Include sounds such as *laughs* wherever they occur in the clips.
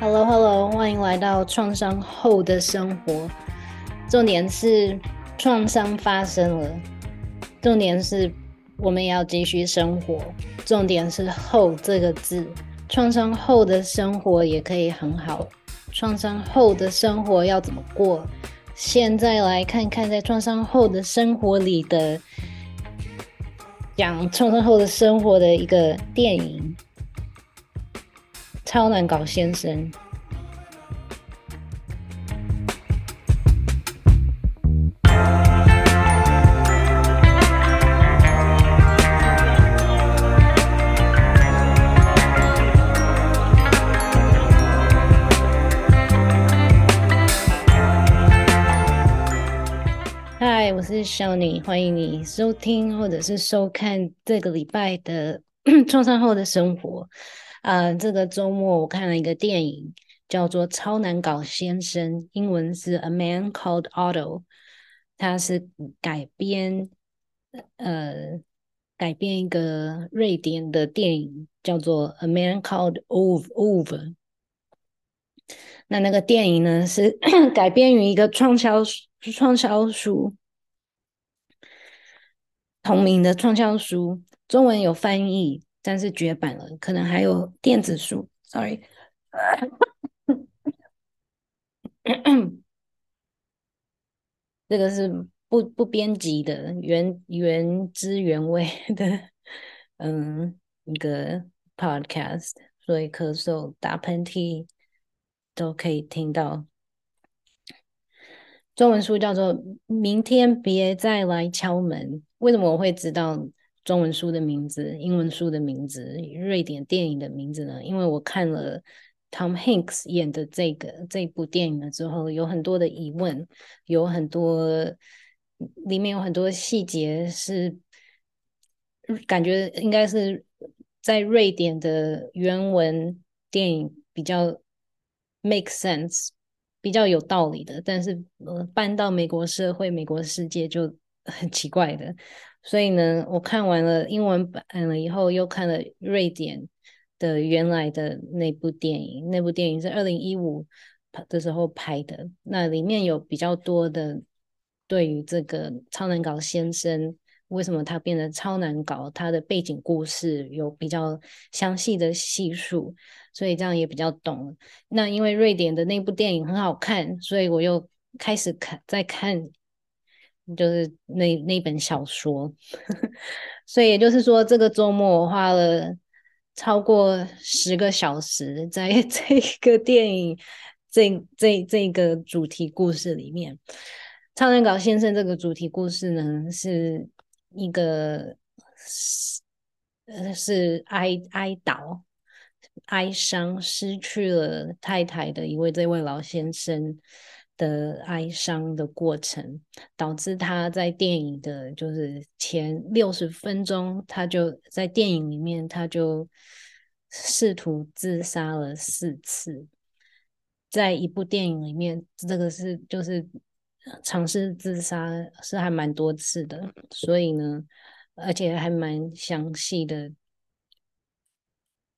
，Hello Hello，欢迎来到创伤后的生活。重点是创伤发生了，重点是我们也要继续生活。重点是“后”这个字，创伤后的生活也可以很好。创伤后的生活要怎么过？现在来看看在创伤后的生活里的讲创伤后的生活的一个电影。超难搞先生。嗨，我是 Shani，欢迎你收听或者是收看这个礼拜的 *clears throat* 创伤后的生活。啊、呃，这个周末我看了一个电影，叫做《超难搞先生》，英文是《A Man Called Otto》，它是改编，呃，改编一个瑞典的电影，叫做《A Man Called Ove Ove》。那那个电影呢，是 *coughs* 改编于一个畅销畅销书，同名的畅销书，中文有翻译。但是绝版了，可能还有电子书。Sorry，*coughs* 这个是不不编辑的原原汁原味的，嗯，一个 podcast，所以咳嗽、打喷嚏都可以听到。中文书叫做《明天别再来敲门》。为什么我会知道？中文书的名字、英文书的名字、瑞典电影的名字呢？因为我看了 Tom Hanks 演的这个这部电影了之后，有很多的疑问，有很多里面有很多细节是感觉应该是在瑞典的原文电影比较 make sense，比较有道理的，但是搬到美国社会、美国世界就很奇怪的。所以呢，我看完了英文版了以后，又看了瑞典的原来的那部电影。那部电影是二零一五的时候拍的，那里面有比较多的对于这个超难搞先生为什么他变得超难搞，他的背景故事有比较详细的叙述，所以这样也比较懂。那因为瑞典的那部电影很好看，所以我又开始看，再看。就是那那本小说，*laughs* 所以也就是说，这个周末我花了超过十个小时在 *laughs* 这个电影这这这个主题故事里面。超人搞先生这个主题故事呢，是一个是是哀哀悼、哀伤，失去了太太的一位这位老先生。的哀伤的过程，导致他在电影的，就是前六十分钟，他就在电影里面，他就试图自杀了四次。在一部电影里面，这个是就是尝试自杀是还蛮多次的，所以呢，而且还蛮详细的，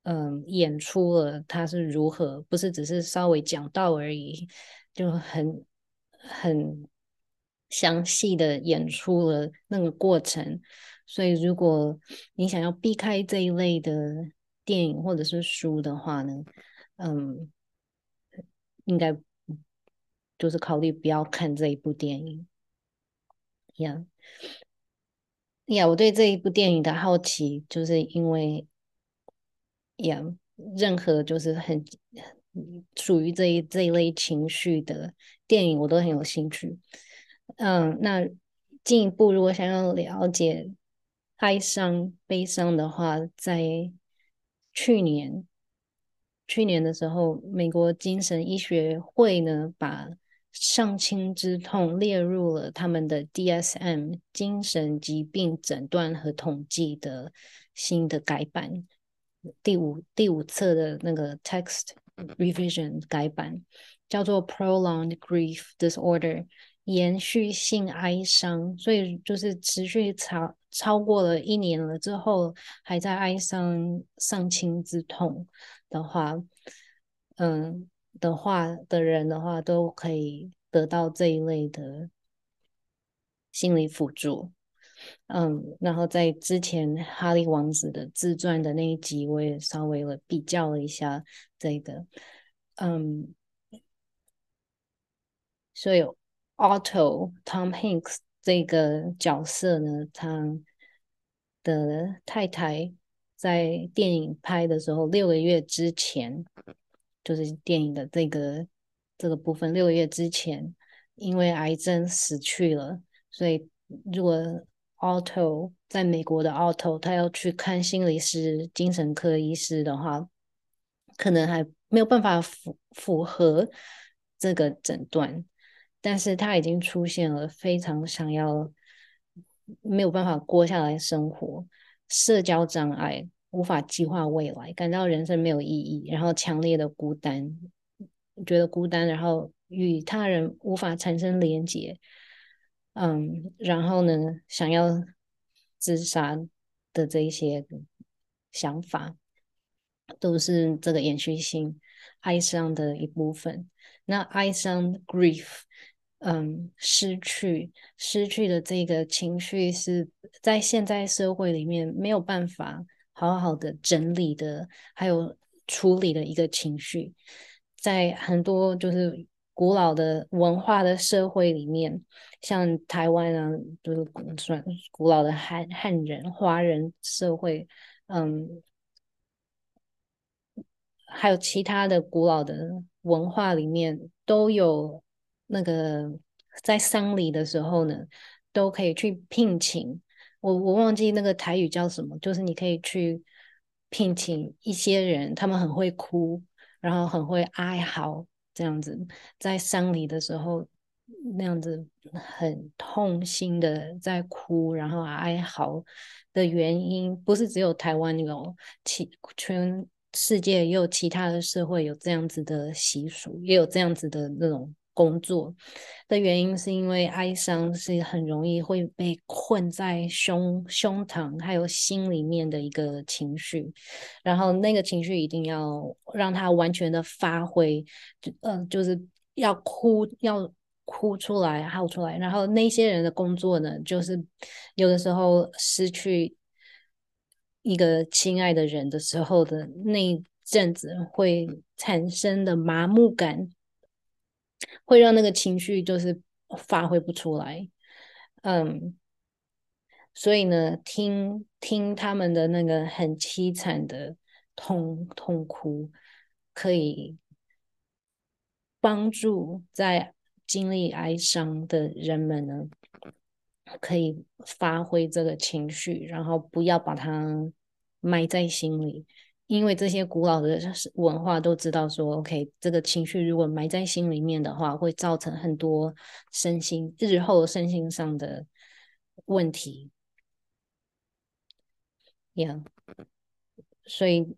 嗯，演出了他是如何，不是只是稍微讲到而已。就很很详细的演出了那个过程，所以如果你想要避开这一类的电影或者是书的话呢，嗯，应该就是考虑不要看这一部电影。呀呀，我对这一部电影的好奇，就是因为呀，任何就是很。属于这一这一类情绪的电影，我都很有兴趣。嗯，那进一步，如果想要了解哀伤、悲伤的话，在去年去年的时候，美国精神医学会呢，把丧亲之痛列入了他们的 DSM 精神疾病诊断和统计的新的改版，第五第五册的那个 text。Revision 改版叫做 Prolonged Grief Disorder，延续性哀伤，所以就是持续超超过了一年了之后，还在哀伤丧亲之痛的话，嗯的话的人的话，都可以得到这一类的心理辅助。嗯，然后在之前哈利王子的自传的那一集，我也稍微了比较了一下这个，嗯，所以 Otto Tom Hanks 这个角色呢，他的太太在电影拍的时候，六个月之前，就是电影的这个这个部分，六个月之前因为癌症死去了，所以如果 Otto 在美国的 Otto，他要去看心理师、精神科医师的话，可能还没有办法符符合这个诊断。但是他已经出现了非常想要没有办法过下来生活、社交障碍、无法计划未来、感到人生没有意义，然后强烈的孤单，觉得孤单，然后与他人无法产生连结。嗯，然后呢，想要自杀的这一些想法，都是这个延续性哀伤的一部分。那哀伤 （grief），嗯，失去失去的这个情绪，是在现在社会里面没有办法好好的整理的，还有处理的一个情绪，在很多就是。古老的文化的社会里面，像台湾啊，就是算古老的汉汉人、华人社会，嗯，还有其他的古老的文化里面，都有那个在丧礼的时候呢，都可以去聘请。我我忘记那个台语叫什么，就是你可以去聘请一些人，他们很会哭，然后很会哀嚎。这样子，在丧礼的时候，那样子很痛心的在哭，然后哀嚎的原因，不是只有台湾有，其全世界也有其他的社会有这样子的习俗，也有这样子的那种。工作的原因是因为哀伤是很容易会被困在胸胸膛还有心里面的一个情绪，然后那个情绪一定要让它完全的发挥，就、呃，就是要哭要哭出来嚎出来，然后那些人的工作呢，就是有的时候失去一个亲爱的人的时候的那一阵子会产生的麻木感。会让那个情绪就是发挥不出来，嗯，所以呢，听听他们的那个很凄惨的痛痛哭，可以帮助在经历哀伤的人们呢，可以发挥这个情绪，然后不要把它埋在心里。因为这些古老的文化都知道说，OK，这个情绪如果埋在心里面的话，会造成很多身心日后身心上的问题。Yeah，所以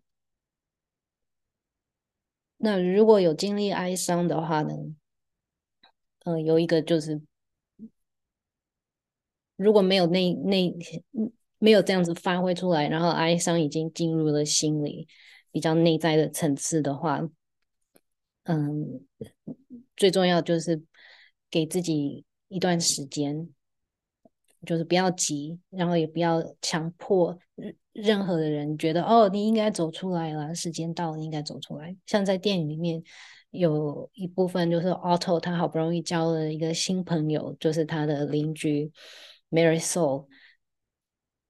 那如果有经历哀伤的话呢，呃，有一个就是如果没有那那。没有这样子发挥出来，然后哀伤已经进入了心里比较内在的层次的话，嗯，最重要就是给自己一段时间，就是不要急，然后也不要强迫任何的人觉得哦，你应该走出来了，时间到了，应该走出来。像在电影里面有一部分就是 Otto 他好不容易交了一个新朋友，就是他的邻居 Mary Soul。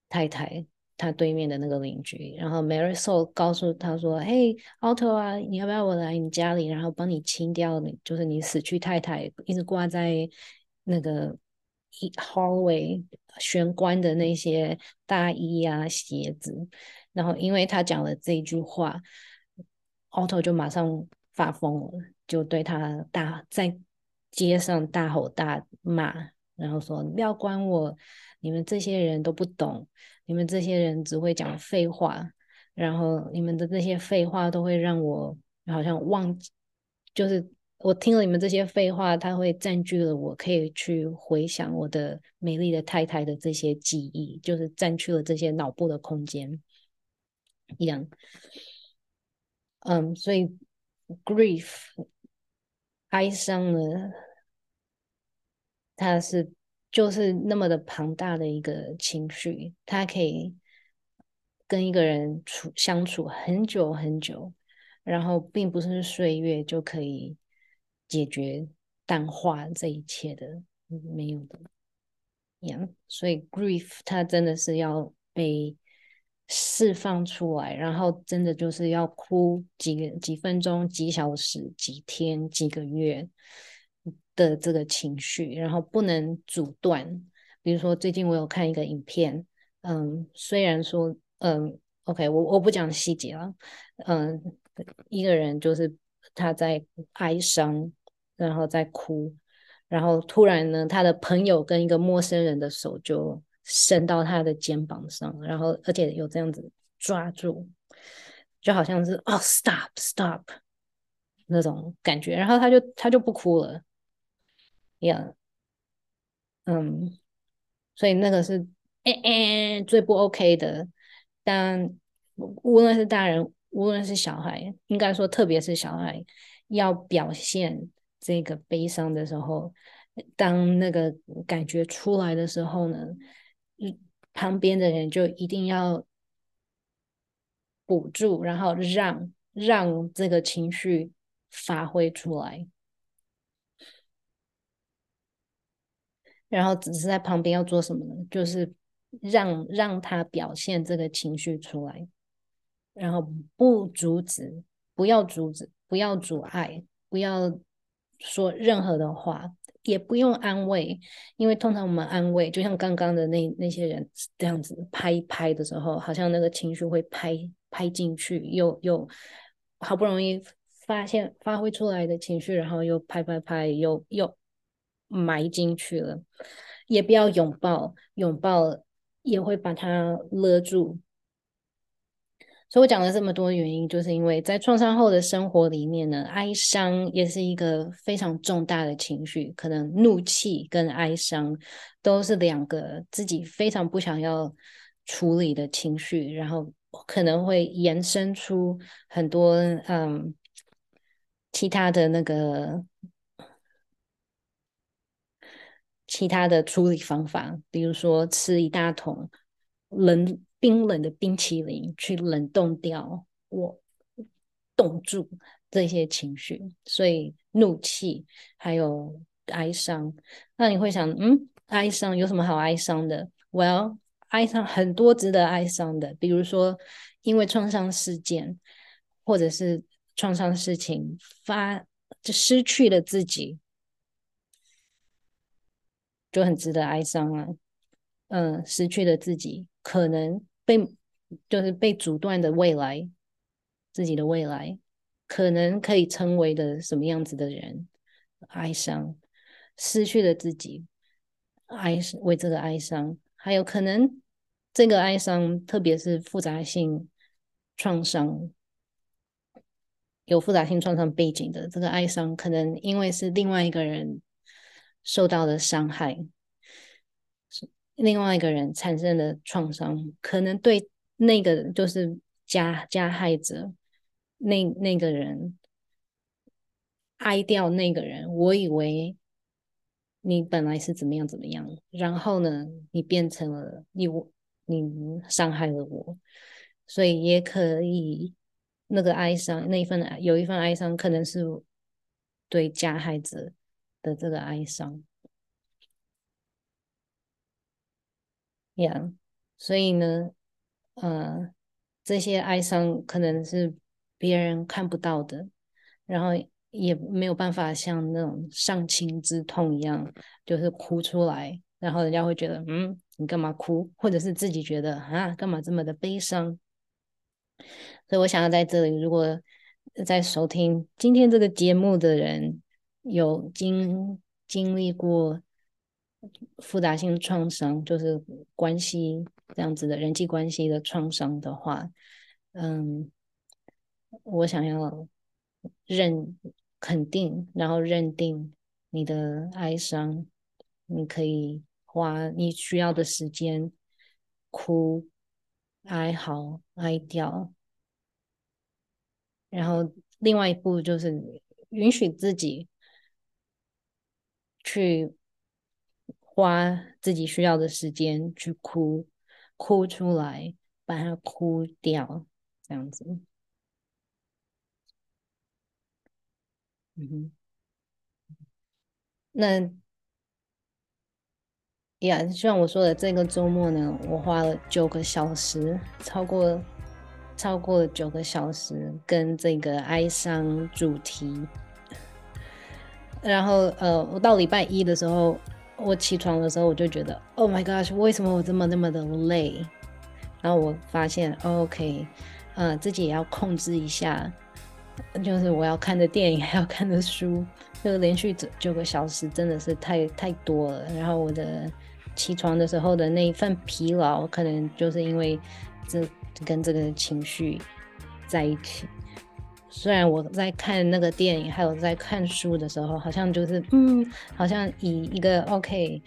太太，他对面的那个邻居，然后 Marisol 告诉他说：“嘿，Otto 啊，你要不要我来你家里，然后帮你清掉你，就是你死去太太一直挂在那个一 hallway 玄关的那些大衣啊、鞋子。”然后因为他讲了这一句话，Otto 就马上发疯了，就对他大在街上大吼大骂，然后说：“你不要管我。”你们这些人都不懂，你们这些人只会讲废话，然后你们的这些废话都会让我好像忘记，就是我听了你们这些废话，它会占据了我可以去回想我的美丽的太太的这些记忆，就是占据了这些脑部的空间一样。嗯，所以 grief 哀伤了，它是就是那么的庞大的一个情绪，它可以跟一个人处相处很久很久，然后并不是岁月就可以解决淡化这一切的，没有的。Yeah, 所以 grief 它真的是要被释放出来，然后真的就是要哭几个几分钟、几小时、几天、几个月的这个情绪，然后不能阻断。比如说，最近我有看一个影片，嗯，虽然说，嗯，OK，我我不讲细节了，嗯，一个人就是他在哀伤，然后在哭，然后突然呢，他的朋友跟一个陌生人的手就。伸到他的肩膀上，然后而且有这样子抓住，就好像是哦，stop stop 那种感觉，然后他就他就不哭了也嗯，所以那个是哎哎最不 OK 的，但无论是大人，无论是小孩，应该说特别是小孩，要表现这个悲伤的时候，当那个感觉出来的时候呢，旁边的人就一定要补助，然后让让这个情绪发挥出来，然后只是在旁边要做什么呢？就是让让他表现这个情绪出来，然后不阻止，不要阻止，不要阻碍，不要说任何的话。也不用安慰，因为通常我们安慰，就像刚刚的那那些人这样子拍一拍的时候，好像那个情绪会拍拍进去，又又好不容易发现发挥出来的情绪，然后又拍拍拍，又又埋进去了。也不要拥抱，拥抱也会把它勒住。所以我讲了这么多原因，就是因为在创伤后的生活里面呢，哀伤也是一个非常重大的情绪。可能怒气跟哀伤都是两个自己非常不想要处理的情绪，然后可能会延伸出很多嗯其他的那个其他的处理方法，比如说吃一大桶冷。冰冷的冰淇淋去冷冻掉我冻住这些情绪，所以怒气还有哀伤。那你会想，嗯，哀伤有什么好哀伤的？Well，哀伤很多值得哀伤的，比如说因为创伤事件或者是创伤事情发就失去了自己，就很值得哀伤啊。嗯，失去了自己可能。被就是被阻断的未来，自己的未来可能可以成为的什么样子的人，哀伤，失去了自己，哀为这个哀伤，还有可能这个哀伤，特别是复杂性创伤，有复杂性创伤背景的这个哀伤，可能因为是另外一个人受到了伤害。另外一个人产生的创伤，可能对那个就是加加害者，那那个人哀掉那个人。我以为你本来是怎么样怎么样，然后呢，你变成了你我，你伤害了我，所以也可以那个哀伤，那一份有一份哀伤，可能是对加害者的这个哀伤。Yeah，所以呢，呃，这些哀伤可能是别人看不到的，然后也没有办法像那种丧亲之痛一样，就是哭出来，然后人家会觉得，嗯，你干嘛哭？或者是自己觉得，啊，干嘛这么的悲伤？所以我想要在这里，如果在收听今天这个节目的人有经经历过。复杂性创伤就是关系这样子的人际关系的创伤的话，嗯，我想要认肯定，然后认定你的哀伤，你可以花你需要的时间哭、哀嚎、哀掉，然后另外一步就是允许自己去花自己需要的时间去哭，哭出来，把它哭掉，这样子。嗯哼，那。呀，就像我说的，这个周末呢，我花了九个小时，超过超过了九个小时，跟这个哀伤主题。然后，呃，我到礼拜一的时候，我起床的时候，我就觉得，Oh my gosh，为什么我这么那么的累？然后我发现，OK，呃，自己也要控制一下，就是我要看的电影，还要看的书，就连续九九个小时，真的是太太多了。然后我的。起床的时候的那一份疲劳，可能就是因为这跟这个情绪在一起。虽然我在看那个电影，还有在看书的时候，好像就是嗯，好像以一个 OK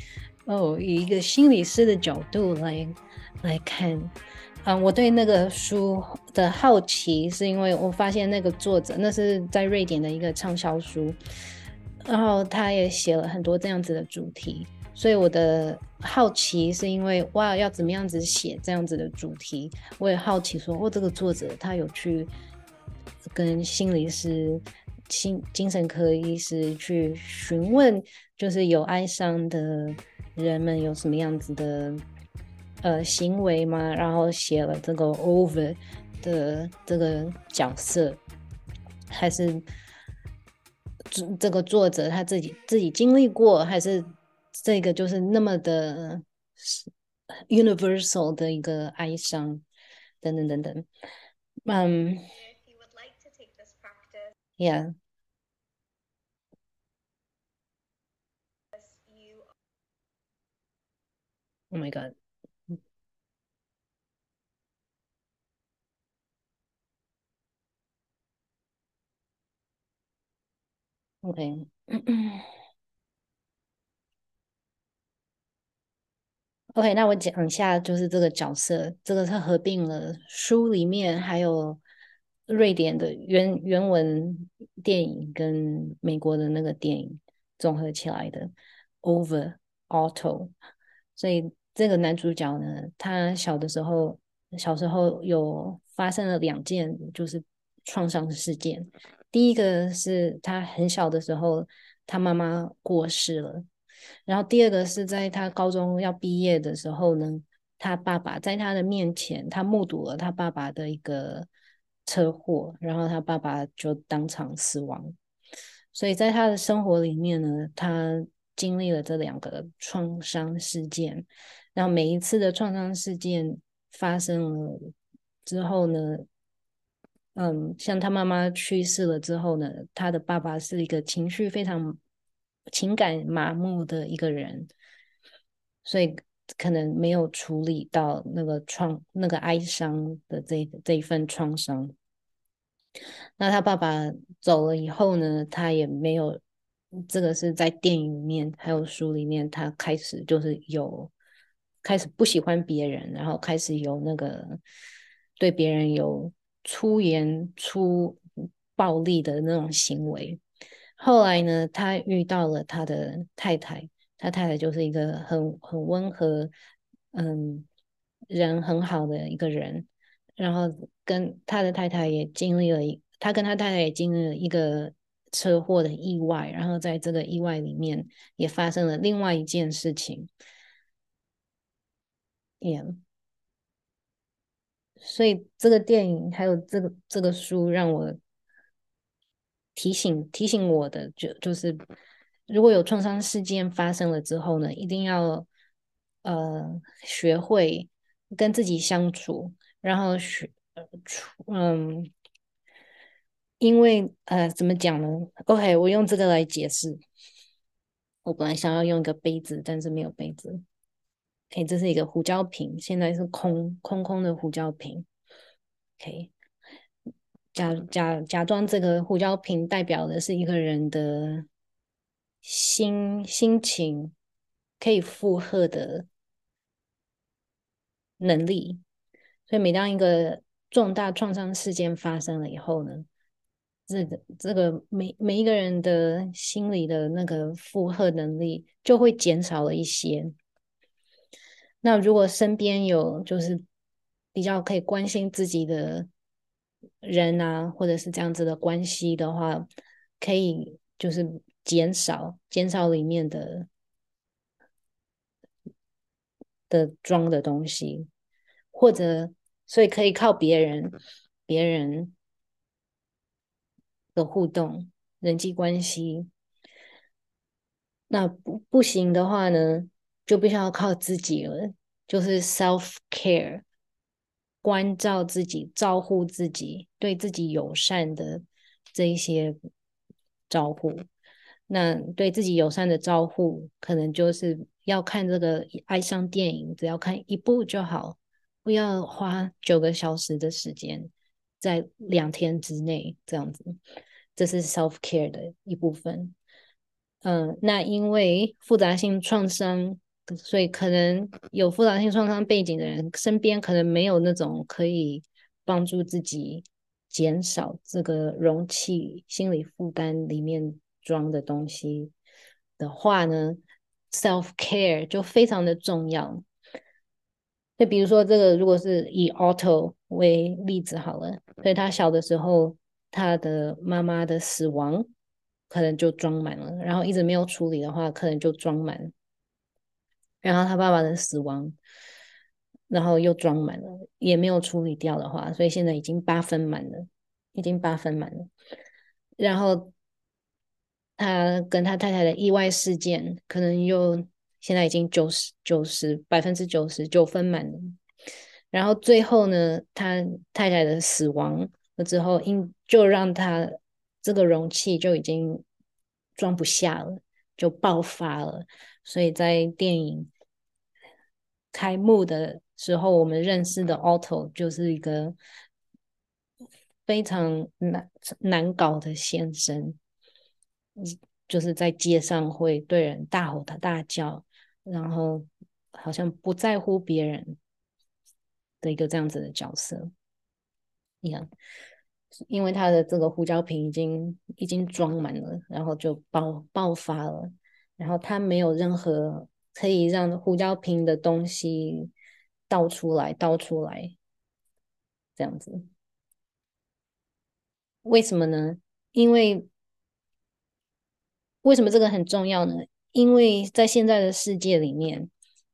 哦，以一个心理师的角度来来看嗯，我对那个书的好奇，是因为我发现那个作者那是在瑞典的一个畅销书，然后他也写了很多这样子的主题。所以我的好奇是因为哇，要怎么样子写这样子的主题？我也好奇说，哦，这个作者他有去跟心理师、心精神科医师去询问，就是有哀伤的人们有什么样子的呃行为吗？然后写了这个 Over 的这个角色，还是这这个作者他自己自己经历过，还是？这个就是那么的 universal 的一个哀伤，等等等等。嗯，Yeah。Oh my God。OK。OK，那我讲一下，就是这个角色，这个是合并了书里面还有瑞典的原原文电影跟美国的那个电影综合起来的 Over Auto。所以这个男主角呢，他小的时候，小时候有发生了两件就是创伤的事件。第一个是他很小的时候，他妈妈过世了。然后第二个是在他高中要毕业的时候呢，他爸爸在他的面前，他目睹了他爸爸的一个车祸，然后他爸爸就当场死亡。所以在他的生活里面呢，他经历了这两个创伤事件。然后每一次的创伤事件发生了之后呢，嗯，像他妈妈去世了之后呢，他的爸爸是一个情绪非常。情感麻木的一个人，所以可能没有处理到那个创、那个哀伤的这这一份创伤。那他爸爸走了以后呢，他也没有，这个是在电影里面还有书里面，他开始就是有开始不喜欢别人，然后开始有那个对别人有粗言粗暴力的那种行为。后来呢，他遇到了他的太太，他太太就是一个很很温和，嗯，人很好的一个人。然后跟他的太太也经历了一，他跟他太太也经历了一个车祸的意外。然后在这个意外里面，也发生了另外一件事情。Yeah，所以这个电影还有这个这个书让我。提醒提醒我的就就是，如果有创伤事件发生了之后呢，一定要呃学会跟自己相处，然后学嗯，因为呃怎么讲呢？OK，我用这个来解释。我本来想要用一个杯子，但是没有杯子。OK，这是一个胡椒瓶，现在是空空空的胡椒瓶。OK。假假假装这个胡椒瓶代表的是一个人的心心情可以负荷的能力，所以每当一个重大创伤事件发生了以后呢，这个这个每每一个人的心理的那个负荷能力就会减少了一些。那如果身边有就是比较可以关心自己的人啊，或者是这样子的关系的话，可以就是减少减少里面的的装的东西，或者所以可以靠别人别人的互动人际关系。那不不行的话呢，就必须要靠自己了，就是 self care，关照自己，照顾自己，对自己友善的这一些。招呼，那对自己友善的招呼，可能就是要看这个哀伤电影，只要看一部就好，不要花九个小时的时间，在两天之内这样子，这是 self care 的一部分。嗯，那因为复杂性创伤，所以可能有复杂性创伤背景的人，身边可能没有那种可以帮助自己。减少这个容器心理负担里面装的东西的话呢，self care 就非常的重要。就比如说这个，如果是以 Otto 为例子好了，所以他小的时候，他的妈妈的死亡可能就装满了，然后一直没有处理的话，可能就装满。然后他爸爸的死亡。然后又装满了，也没有处理掉的话，所以现在已经八分满了，已经八分满了。然后他跟他太太的意外事件，可能又现在已经九十九十百分之九十九分满了。然后最后呢，他太太的死亡了之后，因就让他这个容器就已经装不下了，就爆发了。所以在电影开幕的。时候，我们认识的 Otto 就是一个非常难难搞的先生，就是在街上会对人大吼他大叫，然后好像不在乎别人的一个这样子的角色。你看，因为他的这个胡椒瓶已经已经装满了，然后就爆爆发了，然后他没有任何可以让胡椒瓶的东西。倒出来，倒出来，这样子，为什么呢？因为为什么这个很重要呢？因为在现在的世界里面，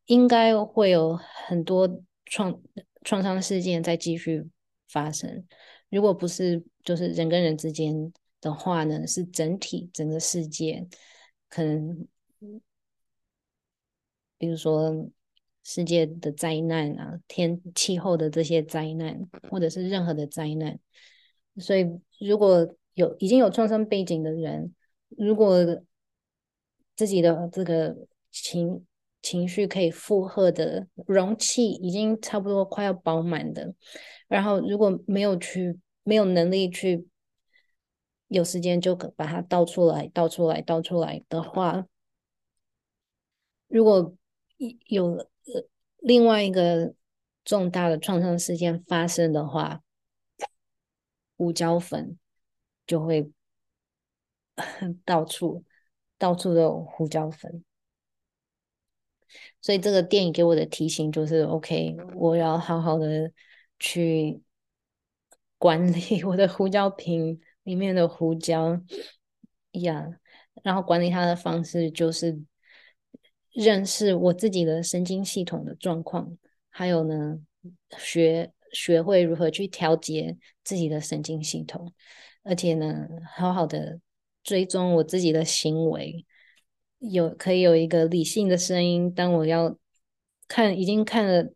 应该会有很多创创伤事件在继续发生。如果不是就是人跟人之间的话呢，是整体整个世界可能，比如说。世界的灾难啊，天气候的这些灾难，或者是任何的灾难，所以如果有已经有创伤背景的人，如果自己的这个情情绪可以负荷的容器已经差不多快要饱满的，然后如果没有去没有能力去有时间就把它倒出来倒出来倒出来的话，如果有。另外一个重大的创伤事件发生的话，胡椒粉就会 *laughs* 到处到处都有胡椒粉，所以这个电影给我的提醒就是：OK，我要好好的去管理 *laughs* 我的胡椒瓶里面的胡椒呀然后管理它的方式就是。认识我自己的神经系统的状况，还有呢，学学会如何去调节自己的神经系统，而且呢，好好的追踪我自己的行为，有可以有一个理性的声音。当我要看已经看了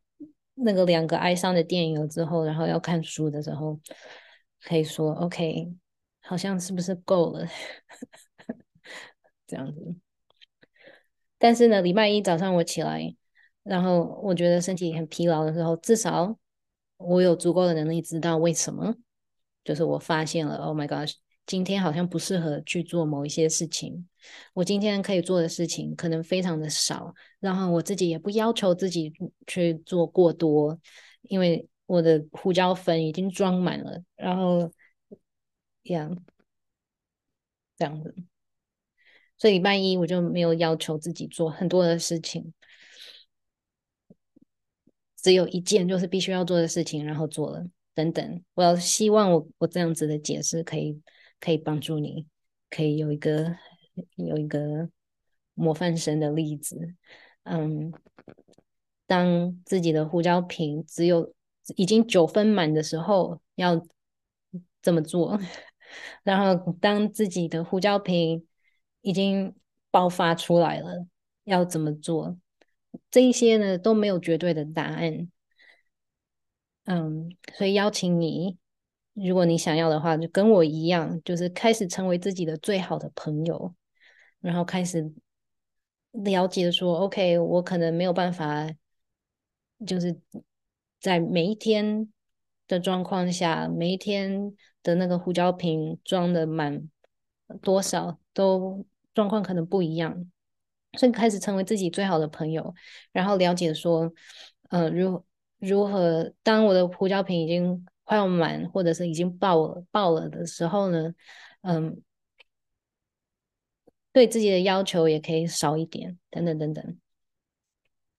那个两个哀伤的电影了之后，然后要看书的时候，可以说 OK，好像是不是够了？*laughs* 这样子。但是呢，礼拜一早上我起来，然后我觉得身体很疲劳的时候，至少我有足够的能力知道为什么。就是我发现了，Oh my gosh，今天好像不适合去做某一些事情。我今天可以做的事情可能非常的少，然后我自己也不要求自己去做过多，因为我的胡椒粉已经装满了。然后，呀，这样子。所以礼拜一我就没有要求自己做很多的事情，只有一件就是必须要做的事情，然后做了等等。我要希望我我这样子的解释可以可以帮助你，可以有一个有一个模范生的例子。嗯，当自己的胡椒瓶只有已经九分满的时候，要怎么做；*laughs* 然后当自己的胡椒瓶已经爆发出来了，要怎么做？这一些呢，都没有绝对的答案。嗯，所以邀请你，如果你想要的话，就跟我一样，就是开始成为自己的最好的朋友，然后开始了解说，OK，我可能没有办法，就是在每一天的状况下，每一天的那个胡椒瓶装的满多少都。状况可能不一样，所以开始成为自己最好的朋友，然后了解说，呃，如如何当我的胡椒瓶已经快要满，或者是已经爆了爆了的时候呢，嗯，对自己的要求也可以少一点，等等等等，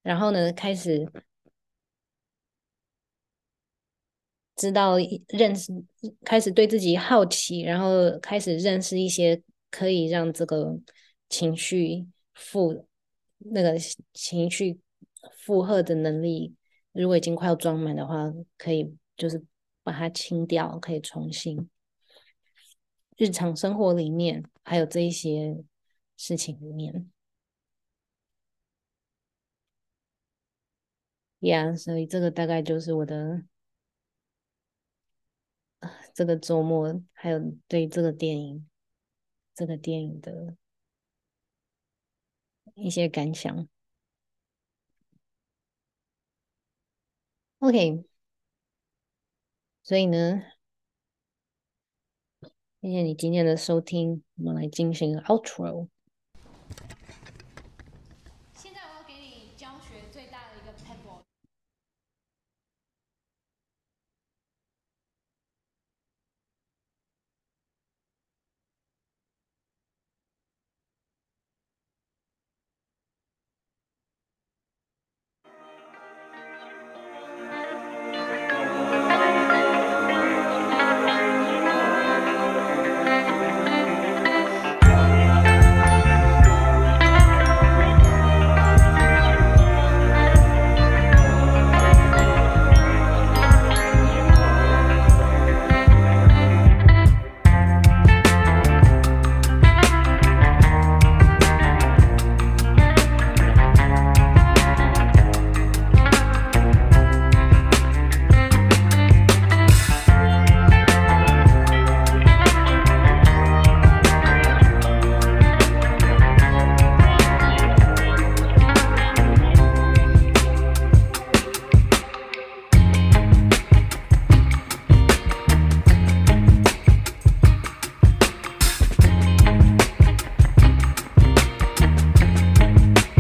然后呢，开始知道认识，开始对自己好奇，然后开始认识一些。可以让这个情绪负那个情绪负荷的能力，如果已经快要装满的话，可以就是把它清掉，可以重新。日常生活里面还有这一些事情里面，Yeah，所以这个大概就是我的这个周末，还有对这个电影。这个电影的一些感想。OK，所以呢，谢谢你今天的收听，我们来进行 outro。